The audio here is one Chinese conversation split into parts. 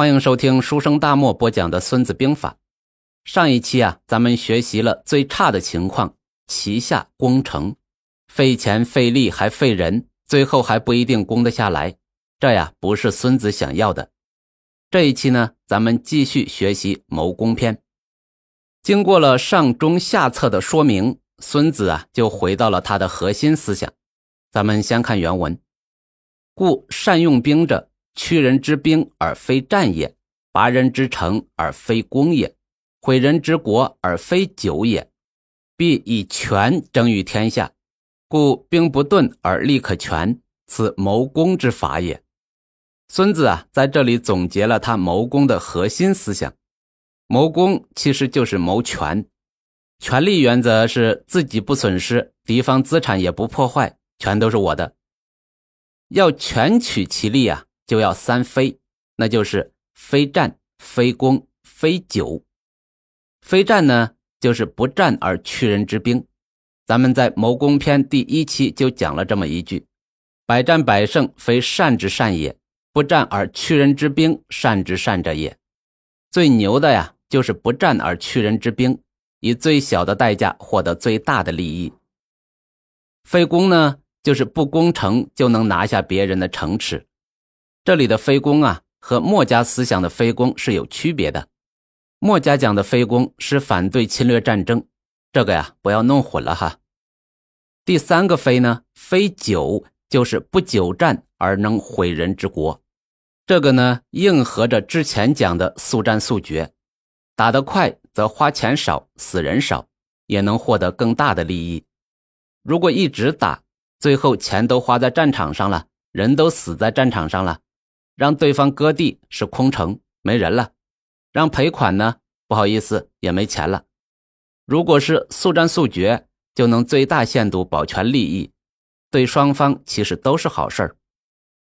欢迎收听书生大漠播讲的《孙子兵法》。上一期啊，咱们学习了最差的情况：旗下攻城，费钱费力还费人，最后还不一定攻得下来。这呀，不是孙子想要的。这一期呢，咱们继续学习谋攻篇。经过了上中下策的说明，孙子啊，就回到了他的核心思想。咱们先看原文：故善用兵者。屈人之兵而非战也，拔人之城而非攻也，毁人之国而非久也，必以权争于天下。故兵不顿而利可全，此谋攻之法也。孙子啊，在这里总结了他谋攻的核心思想。谋攻其实就是谋权，权力原则是自己不损失，敌方资产也不破坏，全都是我的。要全取其利啊！就要三非，那就是非战、非攻、非久。非战呢，就是不战而屈人之兵。咱们在谋攻篇第一期就讲了这么一句：“百战百胜，非善之善也；不战而屈人之兵，善之善者也。”最牛的呀，就是不战而屈人之兵，以最小的代价获得最大的利益。非攻呢，就是不攻城就能拿下别人的城池。这里的非攻啊，和墨家思想的非攻是有区别的。墨家讲的非攻是反对侵略战争，这个呀不要弄混了哈。第三个非呢，非久就是不久战而能毁人之国，这个呢应和着之前讲的速战速决，打得快则花钱少，死人少，也能获得更大的利益。如果一直打，最后钱都花在战场上了，人都死在战场上了。让对方割地是空城没人了，让赔款呢？不好意思，也没钱了。如果是速战速决，就能最大限度保全利益，对双方其实都是好事儿。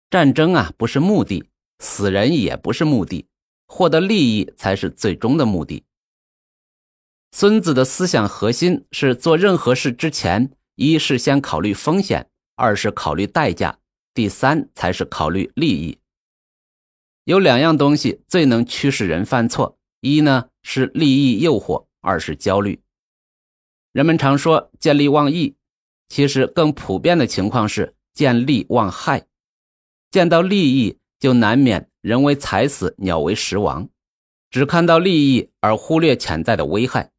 战争啊，不是目的，死人也不是目的，获得利益才是最终的目的。孙子的思想核心是做任何事之前，一是先考虑风险，二是考虑代价，第三才是考虑利益。有两样东西最能驱使人犯错，一呢是利益诱惑，二是焦虑。人们常说见利忘义，其实更普遍的情况是见利忘害。见到利益就难免人为财死，鸟为食亡，只看到利益而忽略潜在的危害，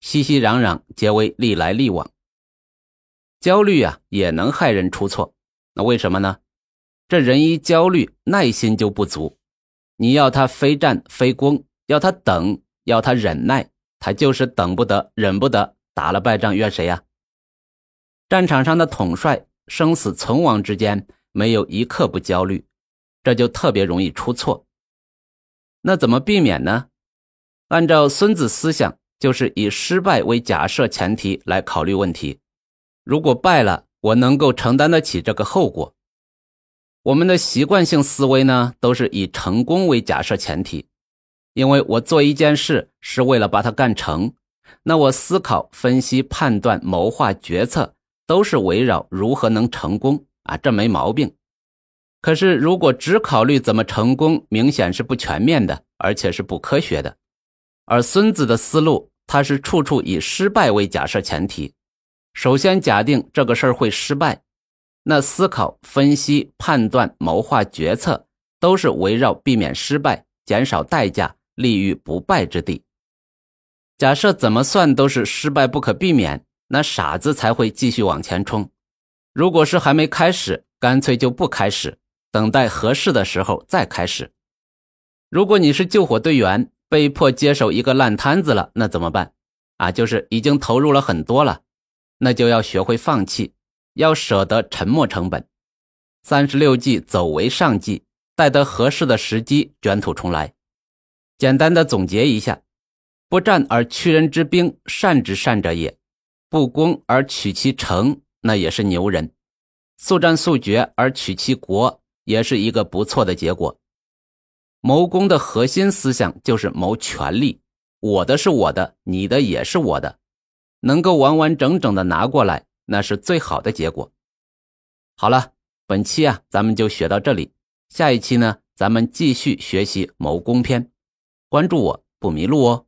熙熙攘攘皆为利来利往。焦虑啊也能害人出错，那为什么呢？这人一焦虑，耐心就不足。你要他非战非攻，要他等，要他忍耐，他就是等不得，忍不得，打了败仗怨谁呀？战场上的统帅，生死存亡之间没有一刻不焦虑，这就特别容易出错。那怎么避免呢？按照孙子思想，就是以失败为假设前提来考虑问题。如果败了，我能够承担得起这个后果。我们的习惯性思维呢，都是以成功为假设前提，因为我做一件事是为了把它干成，那我思考、分析、判断、谋划、决策都是围绕如何能成功啊，这没毛病。可是如果只考虑怎么成功，明显是不全面的，而且是不科学的。而孙子的思路，他是处处以失败为假设前提，首先假定这个事儿会失败。那思考、分析、判断、谋划、决策，都是围绕避免失败、减少代价、立于不败之地。假设怎么算都是失败不可避免，那傻子才会继续往前冲。如果是还没开始，干脆就不开始，等待合适的时候再开始。如果你是救火队员，被迫接手一个烂摊子了，那怎么办？啊，就是已经投入了很多了，那就要学会放弃。要舍得沉没成本，三十六计走为上计，待得合适的时机卷土重来。简单的总结一下：不战而屈人之兵，善之善者也；不攻而取其城，那也是牛人；速战速决而取其国，也是一个不错的结果。谋攻的核心思想就是谋权力，我的是我的，你的也是我的，能够完完整整的拿过来。那是最好的结果。好了，本期啊，咱们就学到这里。下一期呢，咱们继续学习谋攻篇。关注我不迷路哦。